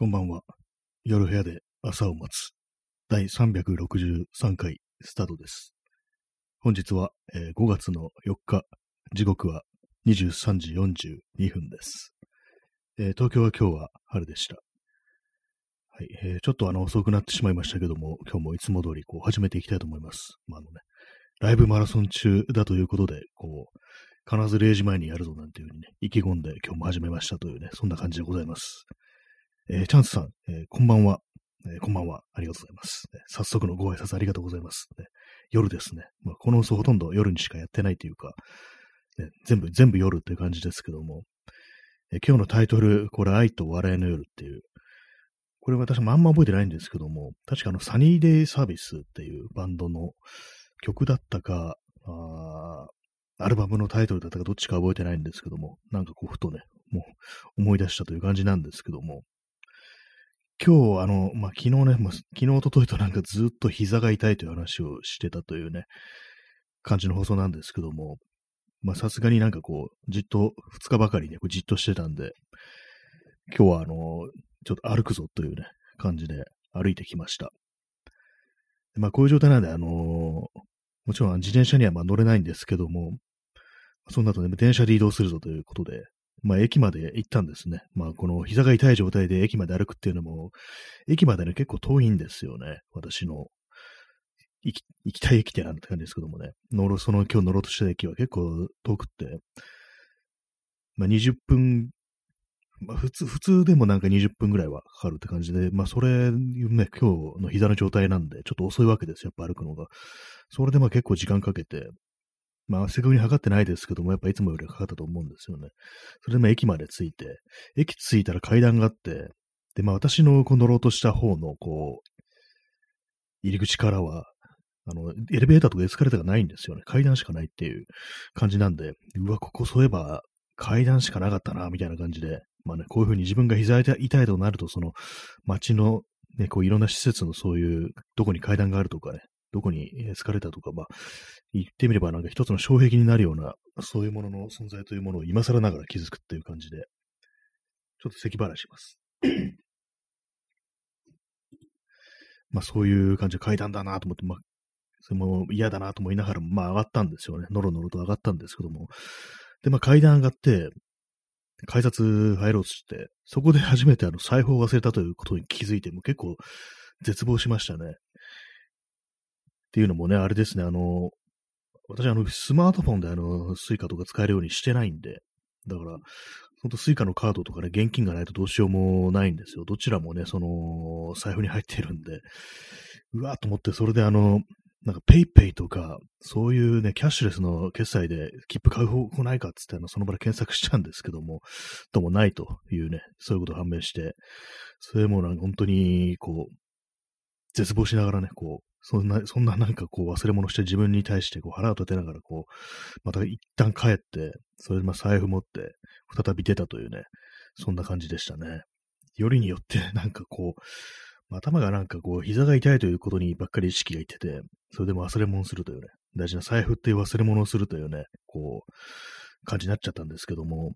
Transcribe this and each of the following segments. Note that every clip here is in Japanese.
こんばんは。夜部屋で朝を待つ。第363回スタートです。本日は、えー5月の4日、時刻は23時42分です。えー東京は今日は春でした。はい、えーちょっとあの遅くなってしまいましたけども、今日もいつも通りこう始めていきたいと思います。まあ、あのね、ライブマラソン中だということで、こう、必ず0時前にやるぞなんていうふうにね、意気込んで今日も始めましたというね、そんな感じでございます。えーチャンスさん、えーこんばんは、えーこんばんは。ありがとうございます。ね早速のご挨拶ありがとうございます。ね夜ですね。まあ、この放送ほとんど夜にしかやってないというか、ね全部、全部夜っていう感じですけども、え今日のタイトル、これ、愛と笑いの夜っていう、これ私もあんま覚えてないんですけども、確かあの、サニーデイサービスっていうバンドの曲だったか、あアルバムのタイトルだったかどっちか覚えてないんですけども、なんかこう、ふとね、もう思い出したという感じなんですけども、今日、あの、まあ、昨日ね、まあ、昨日、一昨日となんかずっと膝が痛いという話をしてたというね、感じの放送なんですけども、ま、さすがになんかこう、じっと、二日ばかりね、こうじっとしてたんで、今日はあの、ちょっと歩くぞというね、感じで歩いてきました。まあ、こういう状態なんで、あのもちろん自転車にはま乗れないんですけども、その後ね、電車で移動するぞということで、まあ、駅まで行ったんですね。まあ、この膝が痛い状態で駅まで歩くっていうのも、駅までね、結構遠いんですよね。私の行き行きたい駅ってなんて感じですけどもね。乗ろ、その今日乗ろうとした駅は結構遠くって、まあ、20分、まあ、普通、普通でもなんか20分ぐらいはかかるって感じで、まあ、それ、ね、今日の膝の状態なんで、ちょっと遅いわけですよ、やっぱ歩くのが。それでまあ結構時間かけて、まあ、正確に測ってないですけども、やっぱいつもよりはかかったと思うんですよね。それでまあ駅まで着いて、駅着いたら階段があって、で、まあ私のこう乗ろうとした方の、こう、入り口からは、あの、エレベーターとかエスカレーターがないんですよね。階段しかないっていう感じなんで、うわ、ここそういえば階段しかなかったな、みたいな感じで、まあね、こういうふうに自分が膝痛い痛いとなると、その街のね、こういろんな施設のそういう、どこに階段があるとかね、どこにエスカレーターとか、まあ、言ってみればなんか一つの障壁になるような、そういうものの存在というものを今更ながら気づくっていう感じで、ちょっと咳払いします。まあそういう感じで階段だなと思って、まあ、それも嫌だなと思いながらも、まあ上がったんですよね。のろのろと上がったんですけども。で、まあ階段上がって、改札入ろうとして、そこで初めてあの財布を忘れたということに気づいて、もう結構絶望しましたね。っていうのもね、あれですね、あの、私、あの、スマートフォンであの、 Suica とか使えるようにしてないんで、だから、ほんと Suica のカードとかね、現金がないとどうしようもないんですよ。どちらもね、その、財布に入っているんで、うわーと思って、それであの、なんか PayPay とか、そういうね、キャッシュレスの決済で切符買う方法ないかっつってあの、その場で検索したんですけども、どうもないというね、そういうことが判明して、それもなんか本当に、こう、絶望しながらね、こう、そんな、そんななんかこう忘れ物して自分に対してこう腹を立てながらこう、また一旦帰って、それでまあ財布持って再び出たというね、そんな感じでしたね。よりによって なんかこう、頭がなんかこう膝が痛いということにばっかり意識がいってて、それでも忘れ物するというね、大事な財布っていう忘れ物をするというね、こう、感じになっちゃったんですけども、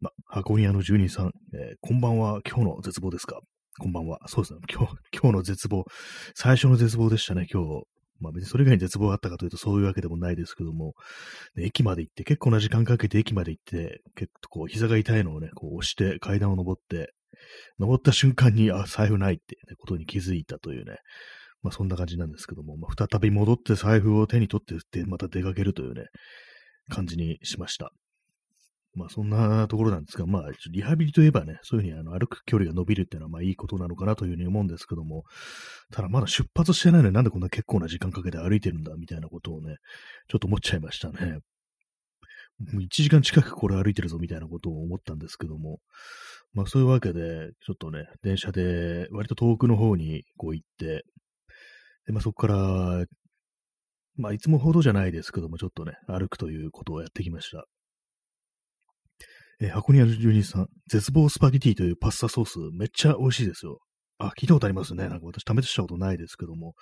ま、箱庭の住人さん、えーこんばんは、今日の絶望ですか？こんばんは。そうですね。今日、今日の絶望。最初の絶望でしたね、今日。まあ別にそれ以外に絶望があったかというとそういうわけでもないですけども、ね駅まで行って、結構な時間かけて駅まで行って、結構こう膝が痛いのをね、こう押して階段を登って、登った瞬間に、あ、財布ないって、ことに気づいたというね、まあそんな感じなんですけども、まあ、再び戻って財布を手に取ってで、また出かけるというね、感じにしました。まあそんなところなんですが、まあリハビリといえばね、そういうふうにあの歩く距離が伸びるっていうのはまあいいことなのかなというふうに思うんですけども、ただまだ出発してないのになんでこんな結構な時間かけて歩いてるんだみたいなことをね、ちょっと思っちゃいましたね。もう1時間近くこれ歩いてるぞみたいなことを思ったんですけども、まあそういうわけで、ちょっとね、電車で割と遠くの方にこう行って、で、まあそこから、まあいつもほどじゃないですけども、ちょっとね、歩くということをやってきました。えー箱庭の住人さん、絶望スパゲティというパスタソース、めっちゃ美味しいですよ。あ、聞いたことありますね。なんか私試したことないですけども、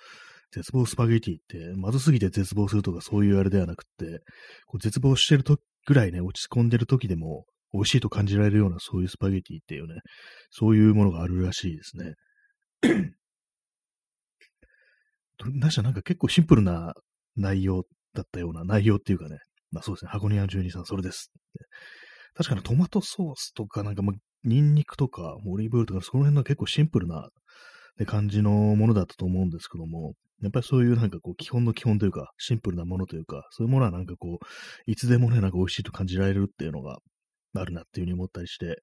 絶望スパゲティって、まずすぎて絶望するとかそういうあれではなくって、こう絶望してるとぐらいね、落ち込んでる時でも、美味しいと感じられるようなそういうスパゲティっていうね、そういうものがあるらしいですね。なしなんか結構シンプルな内容だったような、内容っていうかね、まあそうですね、箱庭の12さん、それです。確かにトマトソースとか、なんか、まあ、ニンニクとか、オリーブオイルとか、その辺の結構シンプルな、感じのものだったと思うんですけども、やっぱりそういうなんかこう、基本の基本というか、シンプルなものというか、そういうものはなんかこう、いつでもね、なんか美味しいと感じられるっていうのがあるなっていうふうに思ったりして、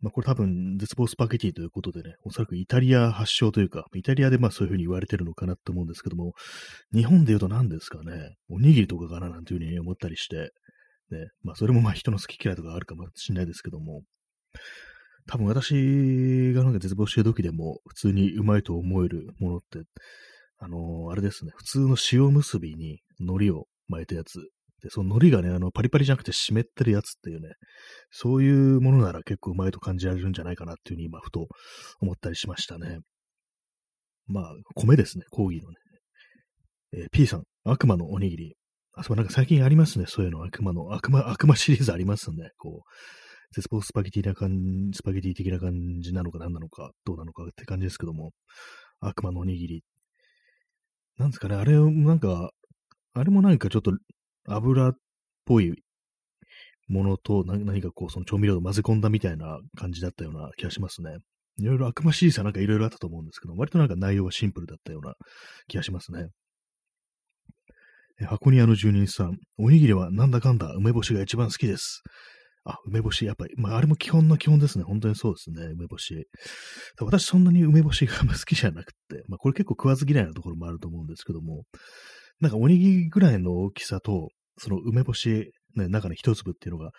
まあこれ多分絶望スパゲティということでね、おそらくイタリア発祥というか、イタリアでまあそういうふうに言われてるのかなと思うんですけども、日本で言うと何ですかね、おにぎりとかかななんていうふうに思ったりして、ね、まあそれもまあ人の好き嫌いとかあるかもしれないですけども、多分私がなんか絶望してる時でも普通にうまいと思えるものって、あのー、あれですね、普通の塩結びに海苔を巻いたやつ。で、その海苔がね、あの、パリパリじゃなくて湿ってるやつっていうね、そういうものなら結構うまいと感じられるんじゃないかなっていうふうに今、ふと思ったりしましたね。まあ、米ですね、コーギーのね。えー、P さん、悪魔のおにぎり。あ、そう、なんか最近ありますね、そういうの、悪魔の、悪魔、悪魔シリーズありますね。こう、絶望スパゲティな感じ、スパゲティ的な感じなのか何なのか、どうなのかって感じですけども、悪魔のおにぎり。なんですかね、あれ、なんか、あれもなんかちょっと油っぽいものと何かこう、その調味料を混ぜ込んだみたいな感じだったような気がしますね。いろいろ悪魔シリーズはなんかいろいろあったと思うんですけど、割となんか内容はシンプルだったような気がしますね。箱庭の住人さん、おにぎりはなんだかんだ梅干しが一番好きです。あ、梅干し、やっぱり、まあ、あれも基本の基本ですね。本当にそうですね、梅干し。私、そんなに梅干しが好きじゃなくて、まあ、これ結構食わず嫌いなところもあると思うんですけども、なんかおにぎりぐらいの大きさと、その梅干し、ね、中に一粒っていうのが、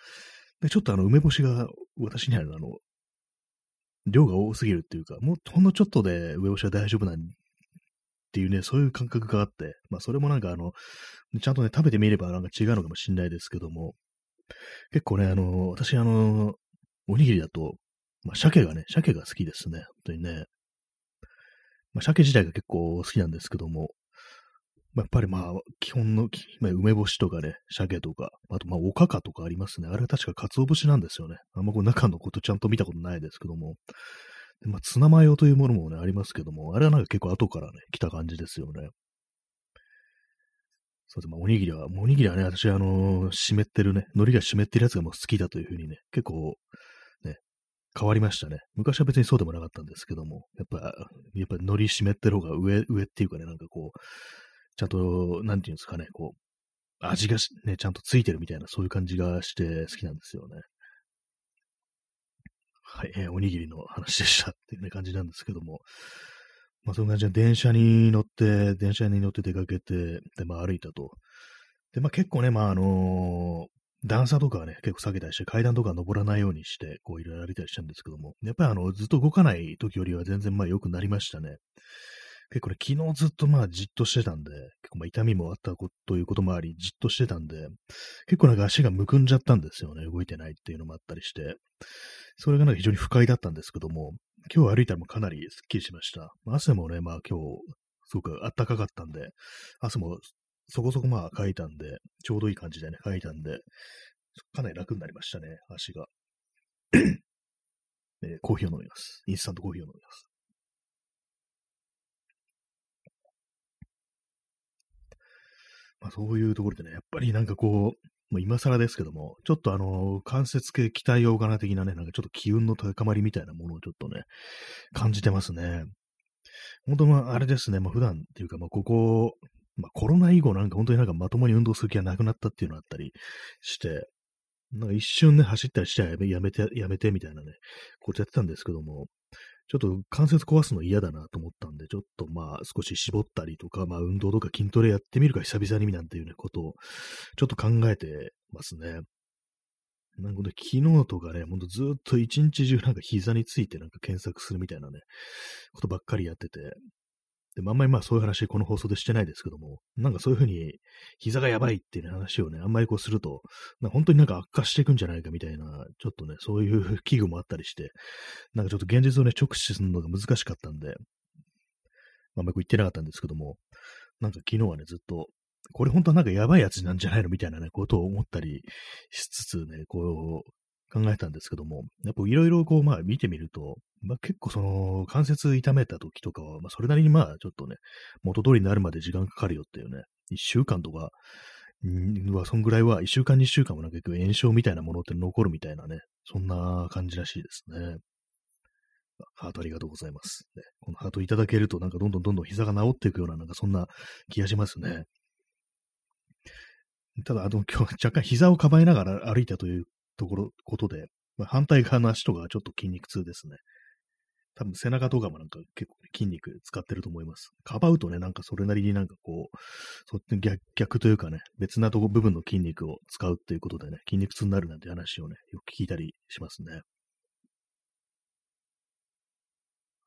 でちょっとあの、梅干しが私にあるあの、量が多すぎるっていうか、もうほんのちょっとで梅干しは大丈夫なんっていうね、そういう感覚があって、まあそれもなんかあの、ちゃんとね、食べてみればなんか違うのかもしれないですけども、結構ね、あの、私、あの、おにぎりだと、まあ、鮭がね、鮭が好きですね。本当にね。まあ、鮭自体が結構好きなんですけども、まあ、やっぱりまあ、基本の、梅干しとかね、鮭とか、あとまあ、おかかとかありますね。あれは確か鰹節なんですよね。あんまこう中のことちゃんと見たことないですけども。まあ、ツナマヨというものもね、ありますけども、あれはなんか結構後からね、来た感じですよね。そうです。まあ、おにぎりは、おにぎりはね、私、あのー、湿ってるね、海苔が湿ってるやつがもう好きだというふうにね、結構、ね、変わりましたね。昔は別にそうでもなかったんですけども、やっぱ、やっぱ海苔湿ってる方が上、上っていうかね、なんかこう、ちゃんと、なんていうんですかね、こう、味がね、ちゃんとついてるみたいな、そういう感じがして好きなんですよね。はい、えー、おにぎりの話でしたっていうね、感じなんですけども、まあ、そんな感じで電車に乗って、電車に乗って出かけて、で、まあ歩いたと。で、まあ結構ね、まああのー、段差とかはね、結構下げたりして、階段とか登らないようにして、こういろいろ歩いたりしたんですけども、やっぱりあの、ずっと動かない時よりは全然まあ良くなりましたね。結構ね、昨日ずっとまあじっとしてたんで、結構まあ痛みもあったことということもあり、じっとしてたんで、結構なんか足がむくんじゃったんですよね。動いてないっていうのもあったりして。それがなんか非常に不快だったんですけども、今日歩いたらもかなりスッキリしました。汗もね、まあ今日、すごく暖かかったんで、汗もそこそこまあかいたんで、ちょうどいい感じでね、かいたんで、かなり楽になりましたね、足が。えー、コーヒーを飲みます。インスタントコーヒーを飲みます。まあそういうところでね、やっぱりなんかこう、もう今更ですけども、ちょっとあの、関節系期待オーガナ的なね、なんかちょっと気運の高まりみたいなものをちょっとね、感じてますね。本当はあれですね、まあ普段っていうか、まあここ、まあコロナ以後なんか本当になんかまともに運動する気がなくなったっていうのがあったりして、なんか一瞬ね、走ったりしちゃやめて、やめてみたいなね、ことやってたんですけども、ちょっと関節壊すの嫌だなと思ったんで、ちょっとまあ少し絞ったりとか、まあ運動とか筋トレやってみるか久々になんていう、ことをちょっと考えてますね。なんかね、昨日とかね、ほんとずっと一日中なんか膝についてなんか検索するみたいなね、ことばっかりやってて、でもあんまりまあそういう話この放送でしてないですけども、なんかそういうふうに膝がやばいっていう話をね、あんまりこうすると、本当になんか悪化していくんじゃないかみたいな、ちょっとね、そういう 危惧もあったりして、なんかちょっと現実をね、直視するのが難しかったんで、あんまりこう言ってなかったんですけども、なんか昨日はね、ずっと、これ本当はなんかやばいやつなんじゃないのみたいなね、ことを思ったりしつつね、こう、考えたんですけども、やっぱいろいろこう、まあ見てみると、まあ結構その関節痛めた時とかは、まあそれなりにまあちょっとね、元通りになるまで時間かかるよっていうね、一週間とか、んは、そんぐらいは、一週間、二週間もなんか結構炎症みたいなものって残るみたいなね、そんな感じらしいですね。ハートありがとうございます。ね、このハートいただけると、なんかどんどんどんどん膝が治っていくような、なんかそんな気がしますね。ただ、あの、今日若干膝をかばいながら歩いたというところ、ことで、まあ、反対側の足とかちょっと筋肉痛ですね。多分背中とかもなんか結構、ね、筋肉使ってると思います。かばうとね、なんかそれなりになんかこう、そ逆逆というかね、別なとこ部分の筋肉を使うっていうことでね、筋肉痛になるなんて話をね、よく聞いたりしますね。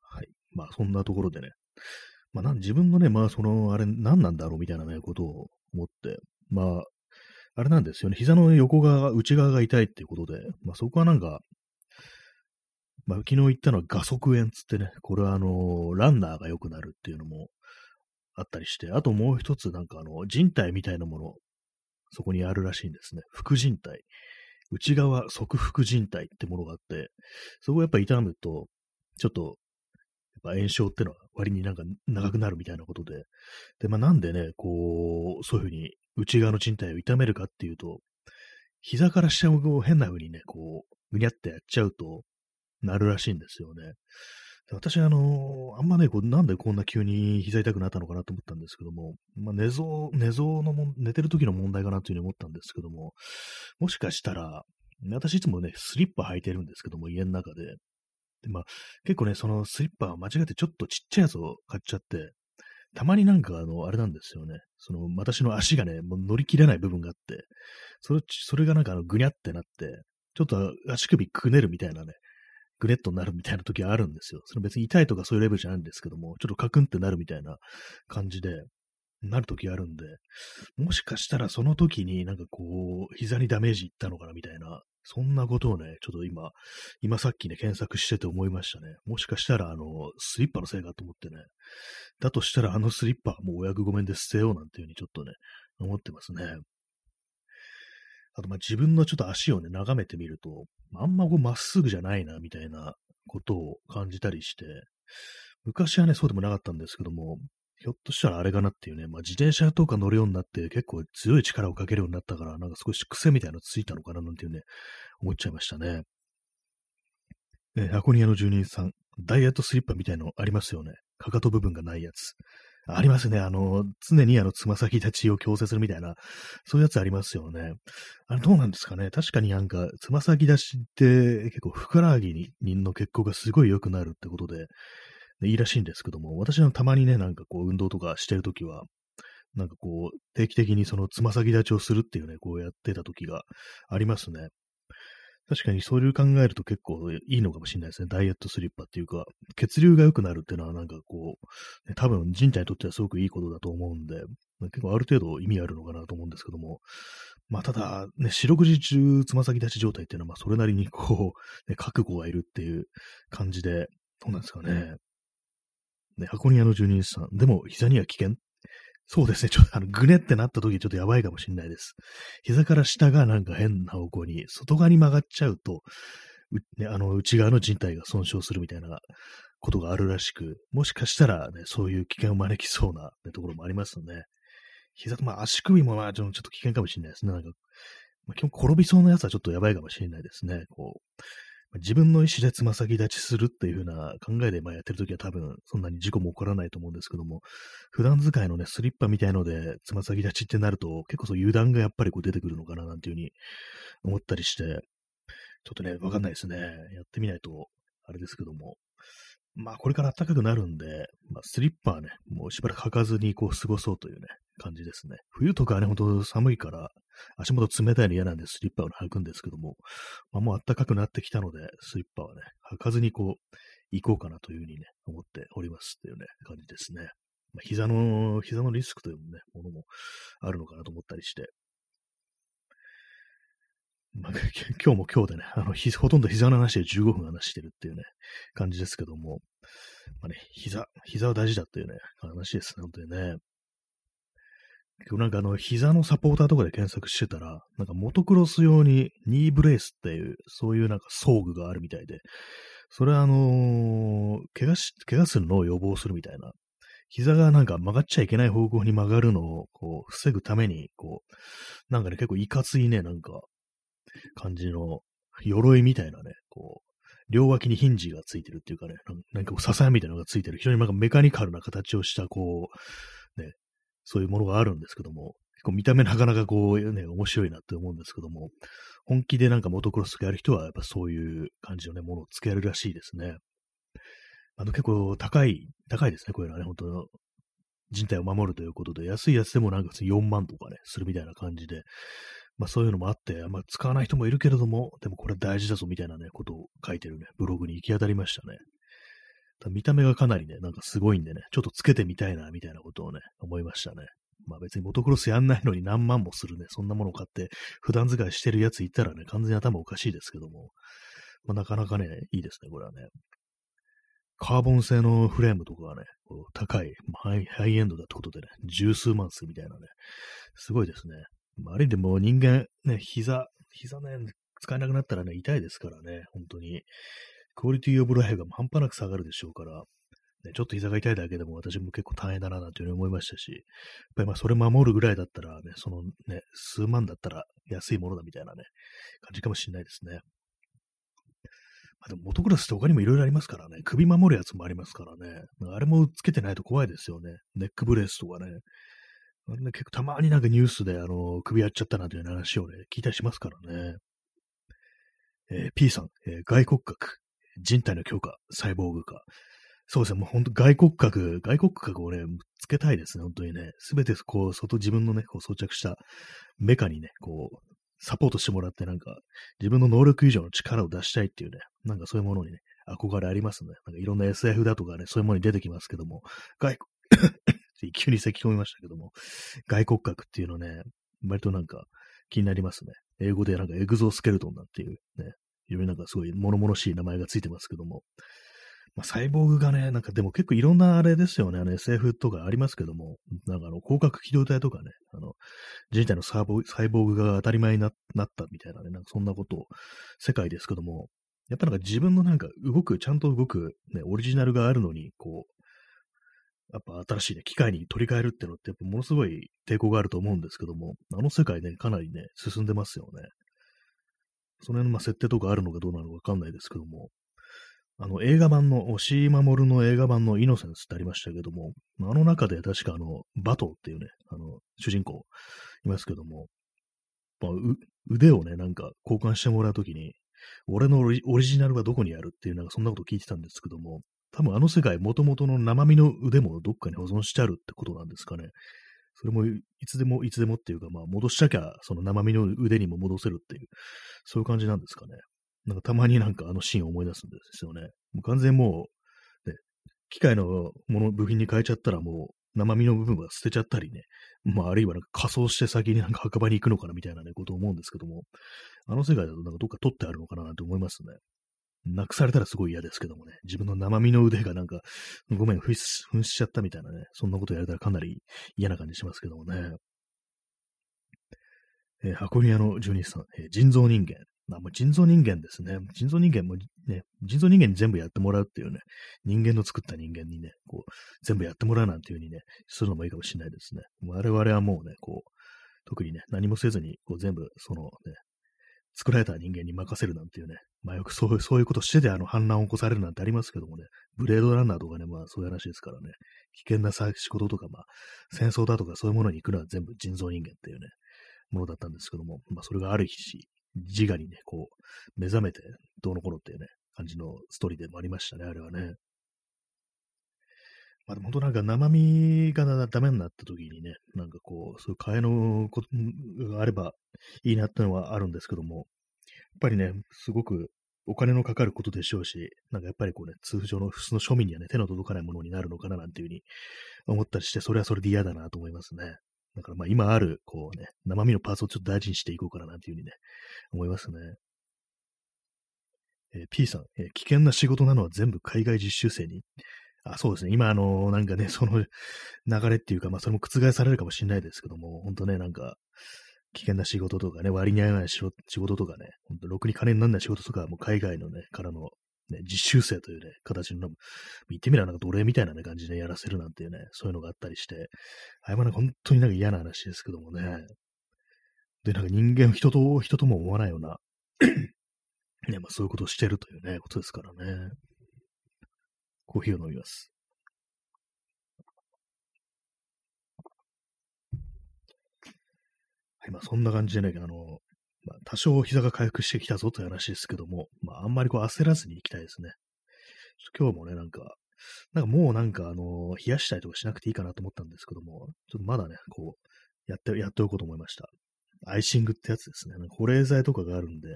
はい。まあそんなところでね、まあなん自分のね、まあその、あれ何なんだろうみたいなね、ことを思って、まあ、あれなんですよね、膝の横側、内側が痛いっていうことで、まあそこはなんか、まあ、昨日言ったのは画側炎つってね、これはあの、ランナーが良くなるっていうのもあったりして、あともう一つなんかあの、人体みたいなもの、そこにあるらしいんですね。副人体。内側側副人体ってものがあって、そこをやっぱ痛むと、ちょっと、やっぱ炎症ってのは割になんか長くなるみたいなことで、で、まあなんでね、こう、そういうふうに内側の人体を痛めるかっていうと、膝から下を変な風にね、こう、ぐにゃってやっちゃうと、なるらしいんですよね。私、あの、あんまね、こうなんでこんな急に膝痛くなったのかなと思ったんですけども、まあ、寝相、寝相のも、寝てる時の問題かなというふうに思ったんですけども、もしかしたら、私いつもね、スリッパ履いてるんですけども、家の中で。で、まあ、結構ね、そのスリッパ間違ってちょっとちっちゃいやつを買っちゃって、たまになんかあの、あれなんですよね。その、私の足がね、もう乗り切れない部分があって、それ、それがなんかあの、ぐにゃってなって、ちょっと足首くねるみたいなね、グレットになるみたいな時はあるんですよ。その別に痛いとかそういうレベルじゃないんですけども、ちょっとカクンってなるみたいな感じで、なる時あるんで、もしかしたらその時になんかこう、膝にダメージいったのかなみたいな、そんなことをね、ちょっと今、今さっきね、検索してて思いましたね。もしかしたらあの、スリッパのせいかと思ってね。だとしたらあのスリッパもうお役御免で捨てようなんていうふうにちょっとね、思ってますね。あと、ま、自分のちょっと足をね、眺めてみると、あんまこうまっすぐじゃないな、みたいなことを感じたりして、昔はね、そうでもなかったんですけども、ひょっとしたらあれかなっていうね、まあ、自転車とか乗るようになって結構強い力をかけるようになったから、なんか少し癖みたいなのついたのかななんていうね、思っちゃいましたね。え、箱庭の住人さん、ダイエットスリッパみたいのありますよね。かかと部分がないやつ。ありますね。あの、常にあの、つま先立ちを強制するみたいな、そういうやつありますよね。あれどうなんですかね。確かになんか、つま先立ちって結構、ふくらはぎ人の血行がすごい良くなるってことで、いいらしいんですけども、私はたまにね、なんかこう、運動とかしてるときは、なんかこう、定期的にそのつま先立ちをするっていうね、こうやってた時がありますね。確かにそういう考えると結構いいのかもしれないですね。ダイエットスリッパっていうか、血流が良くなるっていうのはなんかこう、ね、多分人体にとってはすごくいいことだと思うんで、結構ある程度意味あるのかなと思うんですけども、まあただ、ね、四六時中つま先立ち状態っていうのはまあそれなりにこう、ね、覚悟がいるっていう感じで、どうなんですかね。ね、箱庭の住人さん、でも膝には危険そうですね。ちょっとあの、ぐねってなった時ちょっとやばいかもしれないです。膝から下がなんか変な方向に、外側に曲がっちゃうと、ね、あの、内側の人体が損傷するみたいなことがあるらしく、もしかしたらね、そういう危険を招きそうな、ね、ところもありますよね。膝と、まあ足首もまあちょっと危険かもしれないですね。なんか、まあ、基本転びそうなやつはちょっとやばいかもしれないですね。こう、自分の意思でつま先立ちするっていう風な考えでまあやってるときは多分そんなに事故も起こらないと思うんですけども、普段使いのね、スリッパみたいのでつま先立ちってなると結構そう油断がやっぱりこう出てくるのかななんていう風に思ったりして、ちょっとね、わかんないですね。やってみないとあれですけども。まあこれから暖かくなるんで、まあスリッパはね、もうしばらく履かずにこう過ごそうというね、感じですね。冬とかね、ほんと寒いから、足元冷たいの嫌なんでスリッパを履くんですけども、まあ、もう暖かくなってきたので、スリッパはね、履かずにこう、行こうかなというふうにね、思っておりますっていうね、感じですね。まあ、膝の、膝のリスクというね、ものもあるのかなと思ったりして。まあ、今日も今日でね、あの、ほとんど膝の話で15分話してるっていうね、感じですけども、まあね、膝、膝は大事だっていうね、話ですね、本当にね。結構なんかあの、膝のサポーターとかで検索してたら、なんかモトクロス用にニーブレースっていう、そういうなんか装具があるみたいで、それはあのー、怪我し、怪我するのを予防するみたいな。膝がなんか曲がっちゃいけない方向に曲がるのを、こう、防ぐために、こう、なんかね、結構いかついね、なんか、感じの、鎧みたいなね、こう、両脇にヒンジがついてるっていうかね、なんかこう、支えみたいなのがついてる、非常になんかメカニカルな形をした、こう、ね、そういうものがあるんですけども、結構見た目なかなかこう、ね、面白いなって思うんですけども、本気でなんかモトクロスがやる人は、やっぱそういう感じのね、ものをつけるらしいですね。あの結構高い、高いですね、こういうのはね、本当人体を守るということで、安いやつでもなんか4万とかね、するみたいな感じで、まあそういうのもあって、まあ使わない人もいるけれども、でもこれ大事だぞみたいなね、ことを書いてるね、ブログに行き当たりましたね。見た目がかなりね、なんかすごいんでね、ちょっとつけてみたいな、みたいなことをね、思いましたね。まあ別にモトクロスやんないのに何万もするね、そんなものを買って普段使いしてるやついたらね、完全に頭おかしいですけども、まあなかなかね、いいですね、これはね。カーボン製のフレームとかがね、こう高いハイ、ハイエンドだってことでね、十数万数みたいなね、すごいですね。まあ、ある意味でも人間、ね、膝、膝ね、使えなくなったらね、痛いですからね、本当に。クオリティオブライフが半端なく下がるでしょうから、ね、ちょっと膝が痛いだけでも私も結構大変だななんていうふうに思いましたし、やっぱりまあそれ守るぐらいだったらね、そのね、数万だったら安いものだみたいなね、感じかもしれないですね。まあ、でもモトクロスって他にもいろいろありますからね、首守るやつもありますからね、あれもつけてないと怖いですよね。ネックブレースとかね。あれね結構たまになんかニュースであの首やっちゃったなんていう話をね、聞いたりしますからね。えー、P さん、えー、外骨格、人体の強化、サイボーグ化。そうですね、もう本当外骨格、外骨格をね、つけたいですね、本当にね。すべてこう、外、自分のね、こう装着したメカにね、こう、サポートしてもらってなんか、自分の能力以上の力を出したいっていうね、なんかそういうものにね、憧れありますね。なんかいろんな SF だとかね、そういうものに出てきますけども、外国、急に咳き込みましたけども、外骨格っていうのね、割となんか気になりますね。英語でなんかエグゾスケルトンなんていうね、いろいろなんかすごい物々しい名前がついてますけども、まあ、サイボーグがね、なんかでも結構いろんなあれですよね、あの SF とかありますけども、なんかあの、広角機動隊とかね、あの、人体のサイボーグが当たり前になったみたいなね、なんかそんなことを、世界ですけども、やっぱなんか自分のなんか動く、ちゃんと動く、ね、オリジナルがあるのに、こう、やっぱ新しいね、機械に取り替えるっていうのって、やっぱものすごい抵抗があると思うんですけども、あの世界ね、かなりね、進んでますよね。その辺のま設定とかあるのかどうなのかわかんないですけども、あの映画版の、押井守の映画版のイノセンスってありましたけども、あの中で確かあの、バトっていうね、あの、主人公いますけども、まあ、腕をね、なんか交換してもらうときに、俺のオリジナルはどこにあるっていう、なんかそんなこと聞いてたんですけども、多分あの世界、もともとの生身の腕もどっかに保存してあるってことなんですかね。それもいつでもいつでもっていうか、まあ戻しちゃきゃ、その生身の腕にも戻せるっていう、そういう感じなんですかね。なんかたまになんかあのシーンを思い出すんですよね。もう完全もう、ね、機械のもの、部品に変えちゃったらもう生身の部分は捨てちゃったりね、まああるいはなんか仮装して先になんか墓場に行くのかなみたいなね、ことを思うんですけども、あの世界だとなんかどっか取ってあるのかななんて思いますね。なくされたらすごい嫌ですけどもね、自分の生身の腕がなんか、ごめん、紛失しちゃったみたいなね、そんなことやれたらかなり嫌な感じしますけどもね。えー、箱庭の住人さん、えー、人造人間。まあ、もう人造人間ですね。人造人間もね、人造人間に全部やってもらうっていうね、人間の作った人間にね、こう、全部やってもらうなんていう風にね、するのもいいかもしれないですね。我々はもうね、こう、特にね、何もせずに、こう全部、そのね、作られた人間に任せるなんていうね、まあよくそうそういうことしててあの反乱を起こされるなんてありますけどもね、ブレードランナーとかね、まあそういう話ですからね、危険な仕事とか、まあ戦争だとかそういうものに行くのは全部人造人間っていうね、ものだったんですけども、まあそれがある日し、自我にね、こう、目覚めてどうのこうのっていうね、感じのストーリーでもありましたね、あれはね。まあ、本当なんか生身がダメになった時にね、なんかこう、そういう替えのことがあればいいなってのはあるんですけども、やっぱりね、すごくお金のかかることでしょうし、なんかやっぱりこうね、通常の普通の庶民にはね、手の届かないものになるのかななんていうふうに思ったりして、それはそれで嫌だなと思いますね。だからまあ今ある、こうね、生身のパーツをちょっと大事にしていこうかななんていうふうにね、思いますね。えー、P さん、えー、危険な仕事なのは全部海外実習生に？あそうですね。今、あの、なんかね、その流れっていうか、まあ、それも覆されるかもしれないですけども、本当ね、なんか、危険な仕事とかね、割に合わない仕事とかね、本当ろくに金にならない仕事とか、もう海外のね、からの、ね、実習生というね、形の、言ってみればなんか奴隷みたいな、ね、感じでやらせるなんていうね、そういうのがあったりして、あれはなんか本当になんか嫌な話ですけどもね。で、なんか人間を人と、人とも思わないような ね、まあそういうことをしてるというね、ことですからね。コーヒーを飲みます。はい、まあそんな感じでね、あの、まあ、多少膝が回復してきたぞという話ですけども、まああんまりこう焦らずに行きたいですね。今日もね、なんか、なんかもうなんかあの、冷やしたりとかしなくていいかなと思ったんですけども、ちょっとまだね、こう、やって、やっておこうと思いました。アイシングってやつですね。保冷剤とかがあるんで、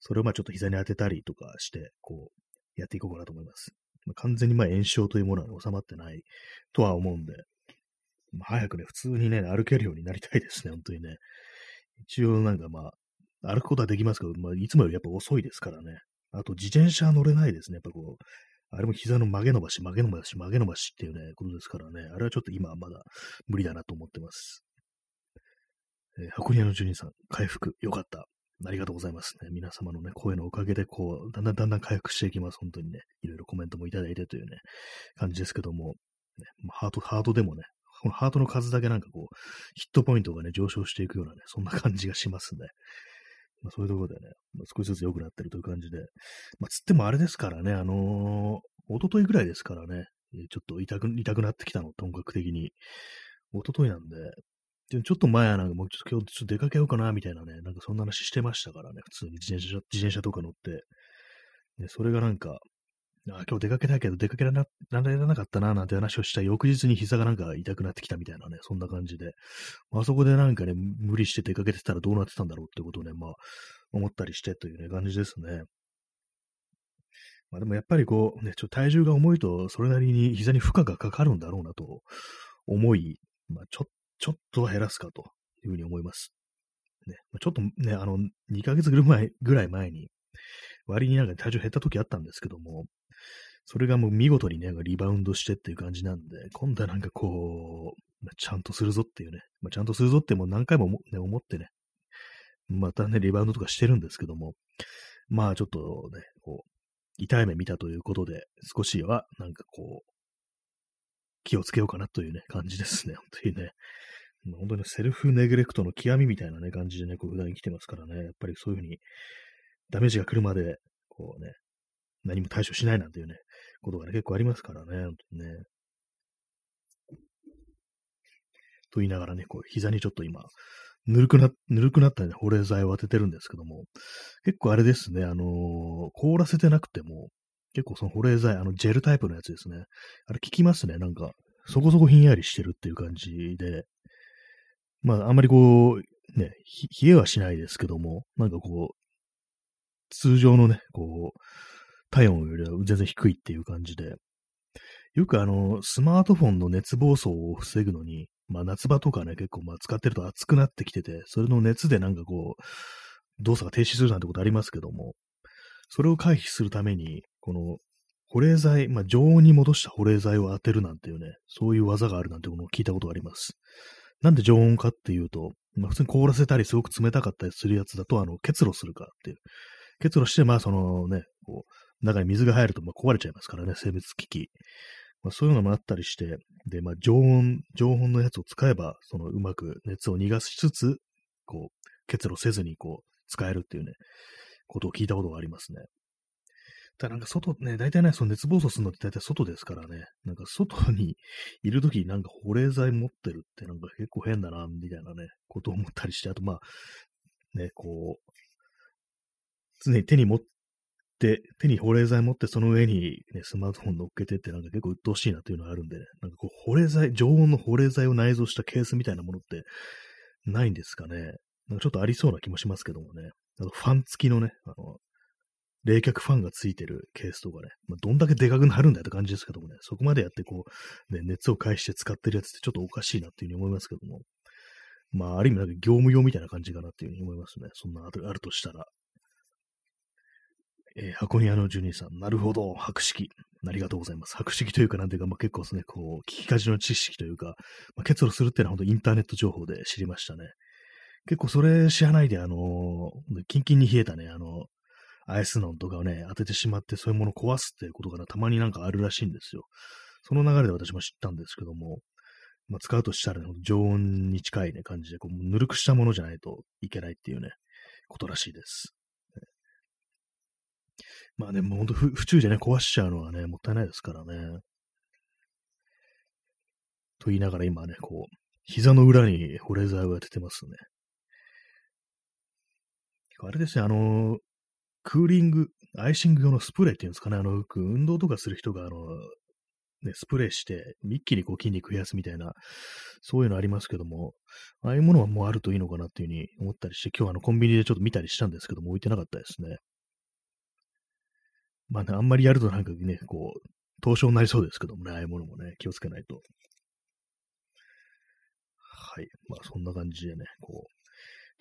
それをまあちょっと膝に当てたりとかして、こう、やっていこうかなと思います。ま、完全にまあ炎症というものは収まってないとは思うんで、まあ、早くね、普通にね、歩けるようになりたいですね、本当にね。一応なんかまあ、歩くことはできますけど、まあ、いつもよりやっぱ遅いですからね。あと、自転車乗れないですね。やっぱこう、あれも膝の曲げ伸ばし、曲げ伸ばし、曲げ伸ばしっていうね、ことですからね。あれはちょっと今はまだ無理だなと思ってます。えー、箱庭の住人さん、回復、よかった。ありがとうございますね。皆様のね、声のおかげで、こう、だんだんだんだん回復していきます。本当にね、いろいろコメントもいただいてというね、感じですけども、ね、ハート、ハートでもね、このハートの数だけなんかこう、ヒットポイントがね、上昇していくようなね、そんな感じがしますね。まあ、そういうところでね、まあ、少しずつ良くなってるという感じで、まあ、つってもあれですからね、あのー、一昨日ぐらいですからね、ちょっと痛く、痛くなってきたの、本格的に。一昨日なんで、でちょっと前はなんかもうちょっと今日ちょっと出かけようかな、みたいなね、なんかそんな話してましたからね、普通に自転車、自転車とか乗って。で、それがなんか、あ今日出かけたけど出かけられなかったな、なんて話をした翌日に膝がなんか痛くなってきたみたいなね、そんな感じで。あそこでなんかね、無理して出かけてたらどうなってたんだろうってことをね、まあ、思ったりしてというね、感じですね。まあでもやっぱりこう、ね、ちょっと体重が重いと、それなりに膝に負荷がかかるんだろうなと思い、まあちょっちょっと減らすかというふうに思います。ね、ちょっとね、あの、2ヶ月ぐらいぐらい前に、割になんか体重減った時あったんですけども、それがもう見事にね、リバウンドしてっていう感じなんで、今度はなんかこう、ちゃんとするぞっていうね、まあ、ちゃんとするぞってもう何回も、ね、思ってね、またね、リバウンドとかしてるんですけども、まあちょっとね、こう、痛い目見たということで、少しはなんかこう、気をつけようかなというね、感じですね、本当にね。ま本当にセルフネグレクトの極みみたいなね、感じでね、こう普段生きてますからね、やっぱりそういうふうにダメージが来るまで、こうね、何も対処しないなんていうね、ことがね、結構ありますからね、本当にね。と言いながらね、こう、膝にちょっと今、ぬるくな、ぬるくなったね、保冷剤を当ててるんですけども、結構あれですね、あのー、凍らせてなくても、結構その保冷剤、あの、ジェルタイプのやつですね。あれ効きますね、なんか、そこそこひんやりしてるっていう感じで、まあ、あんまりこう、ね、冷えはしないですけども、なんかこう、通常のね、こう、体温よりは全然低いっていう感じで、よくあの、スマートフォンの熱暴走を防ぐのに、まあ夏場とかね、結構まあ使ってると熱くなってきてて、それの熱でなんかこう、動作が停止するなんてことありますけども、それを回避するために、この保冷剤、まあ常温に戻した保冷剤を当てるなんていうね、そういう技があるなんてことを聞いたことがあります。なんで常温かっていうと、まあ、普通に凍らせたりすごく冷たかったりするやつだと、あの、結露するかっていう。結露して、まあ、そのね、こう、中に水が入ると、まあ、壊れちゃいますからね、生物機器。まあ、そういうのもあったりして、で、まあ、常温、常温のやつを使えば、その、うまく熱を逃がしつつ、こう、結露せずに、こう、使えるっていうね、ことを聞いたことがありますね。ただなんか外ね、大体ね、その熱暴走するのって大体外ですからね、なんか外に いるときになんか保冷剤持ってるってなんか結構変だな、みたいなね、ことを思ったりして、あとまあ、ね、こう、常に手に持って、手に保冷剤持ってその上に、ね、スマートフォン乗っけてってなんか結構鬱陶しいなっていうのがあるんで、ね、なんかこう保冷剤、常温の保冷剤を内蔵したケースみたいなものってないんですかね。なんかちょっとありそうな気もしますけどもね。あのファン付きのね、あの、冷却ファンがついてるケースとかね、まあ、どんだけでかくなるんだよって感じですけどもね、そこまでやってこう、ね、熱を介して使ってるやつってちょっとおかしいなっていうふうに思いますけども、まあ、ある意味なんか業務用みたいな感じかなっていうふうに思いますね。そんなあるとしたら。えー、箱庭のジュニーさん、なるほど、博識。ありがとうございます。博識というか、なんていうか、まあ、結構ですね、こう、聞きかじの知識というか、まあ、結露するっていうのは本当インターネット情報で知りましたね。結構それ知らないで、あのー、キンキンに冷えたね、あの、アイスノンとかをね、当ててしまって、そういうものを壊すっていうことがたまになんかあるらしいんですよ。その流れで私も知ったんですけども、まあ、使うとしたら、ね、常温に近いね、感じで、こう、ぬるくしたものじゃないといけないっていうね、ことらしいです。まあね、もうほんと不注意でね、壊しちゃうのはね、もったいないですからね。と言いながら今ね、こう、膝の裏に保冷剤を当ててますね。あれですね、あの、クーリング、アイシング用のスプレーっていうんですかね、あの、運動とかする人が、あの、ね、スプレーして、一気にこう筋肉増やすみたいな、そういうのありますけども、ああいうものはもうあるといいのかなっていうふうに思ったりして、今日あのコンビニでちょっと見たりしたんですけども、置いてなかったですね。まあね、あんまりやるとなんかね、こう、凍傷になりそうですけどもね、ああいうものもね、気をつけないと。はい。まあそんな感じでね、こう、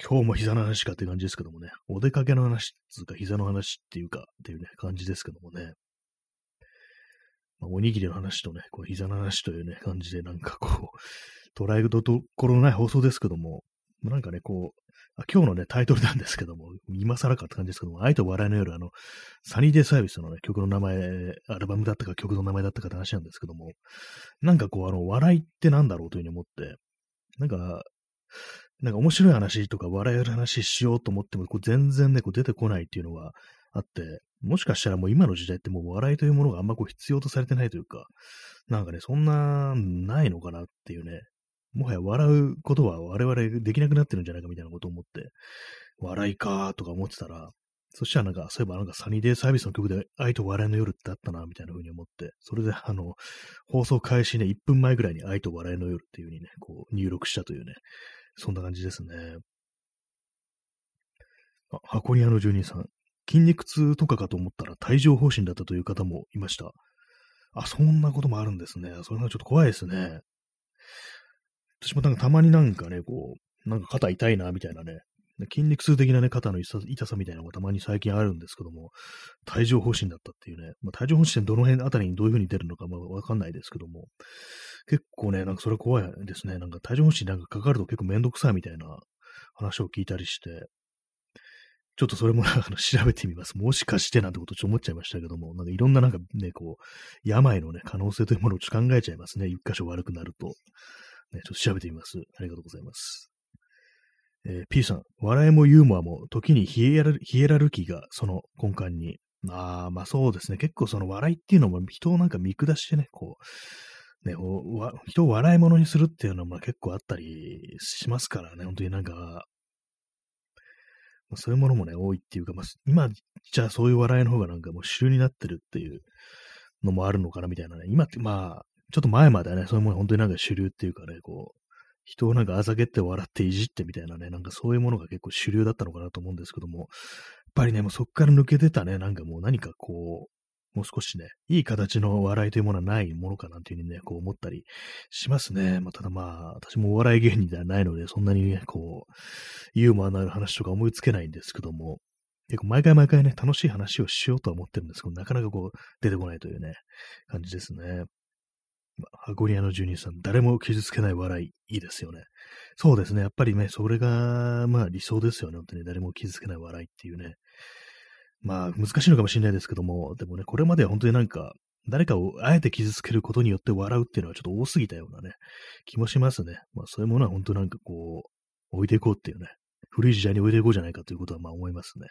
今日も膝の話かっていう感じですけどもね、お出かけの話っていうか、膝の話っていうか、っていうね、感じですけどもね。まあ、おにぎりの話とね、こう膝の話というね、感じで、なんかこう、捉えるところのない放送ですけども、なんかね、こう、今日のね、タイトルなんですけども、今更かって感じですけども、愛と笑いの夜、あの、サニーデイサービスのね、曲の名前、アルバムだったか曲の名前だったかって話なんですけども、なんかこう、あの、笑いってなんだろうというふうに思って、なんか、なんか面白い話とか笑える話しようと思っても、こう全然ね、こう出てこないっていうのがあって、もしかしたらもう今の時代ってもう笑いというものがあんまこう必要とされてないというか、なんかね、そんな、ないのかなっていうね、もはや笑うことは我々できなくなってるんじゃないかみたいなことを思って、笑いかーとか思ってたら、そしたらなんか、そういえばなんかサニーデイサービスの曲で愛と笑いの夜ってあったな、みたいな風に思って、それであの、放送開始ね、1分前ぐらいに愛と笑いの夜っていう風にね、こう入力したというね、そんな感じですね。あ、箱庭の住人さん。筋肉痛とかかと思ったら帯状疱疹だったという方もいました。あ、そんなこともあるんですね。それはちょっと怖いですね。私もなんかたまになんかね、こう、なんか肩痛いな、みたいなね、筋肉痛的なね、肩の痛さみたいなのがたまに最近あるんですけども、帯状疱疹だったっていうね、まあ、帯状疱疹ってどの辺あたりにどういう風に出るのかまあわかんないですけども、結構ね、なんかそれ怖いですね。なんか帯状疱疹なんかかかると結構めんどくさいみたいな話を聞いたりして、ちょっとそれもなんか調べてみます。もしかしてなんてことちょっと思っちゃいましたけども、なんかいろんななんかね、こう、病のね、可能性というものをちょっと考えちゃいますね。一箇所悪くなると。ね、ちょっと調べてみます。ありがとうございます。えー、P さん、笑いもユーモアも時にヒエラヒエラルキーがその根幹に。ああ、まあそうですね。結構その笑いっていうのも人をなんか見下してね、こう、ね、人を笑い物にするっていうのも結構あったりしますからね、本当になんか、まあ、そういうものもね、多いっていうか、まあ、今、じゃあそういう笑いの方がなんかもう主流になってるっていうのもあるのかなみたいなね。今って、まあ、ちょっと前まではね、そういうもの本当になんか主流っていうかね、こう、人をなんかあざけって笑っていじってみたいなね、なんかそういうものが結構主流だったのかなと思うんですけども、やっぱりね、もうそこから抜けてたね、なんかもう何かこう、もう少しね、いい形の笑いというものはないものかなというふうにね、こう思ったりしますね。まあ、ただまあ、私もお笑い芸人ではないので、そんなにね、こう、ユーモアのある話とか思いつけないんですけども、結構毎回毎回ね、楽しい話をしようとは思ってるんですけど、なかなかこう、出てこないというね、感じですね。まあ、ハゴリアの住人さん、誰も傷つけない笑い、いいですよね。そうですね。やっぱりね、それが、まあ理想ですよね。本当に誰も傷つけない笑いっていうね。まあ、難しいのかもしれないですけども、でもね、これまでは本当になんか、誰かをあえて傷つけることによって笑うっていうのはちょっと多すぎたようなね、気もしますね。まあ、そういうものは本当なんかこう、置いていこうっていうね、古い時代に置いていこうじゃないかということはまあ思いますね。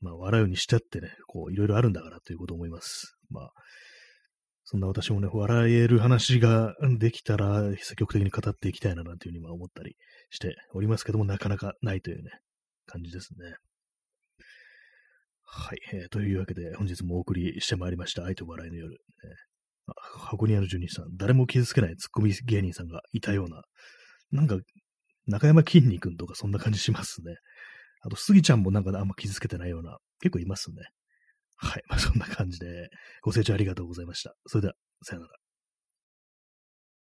まあ、笑うにしちゃってね、こう、いろいろあるんだからということを思います。まあ、そんな私もね、笑える話ができたら、積極的に語っていきたいななんていうふうに思ったりしておりますけども、なかなかないというね、感じですね。はい、えー、というわけで、本日もお送りしてまいりました。愛と笑いの夜。えー、箱庭の住人さん、誰も傷つけないツッコミ芸人さんがいたような、なんか、中山きんに君とかそんな感じしますね。あと、スギちゃんもなんかあんま傷つけてないような、結構いますね。はい。まあ、そんな感じで、ご清聴ありがとうございました。それでは、さよなら。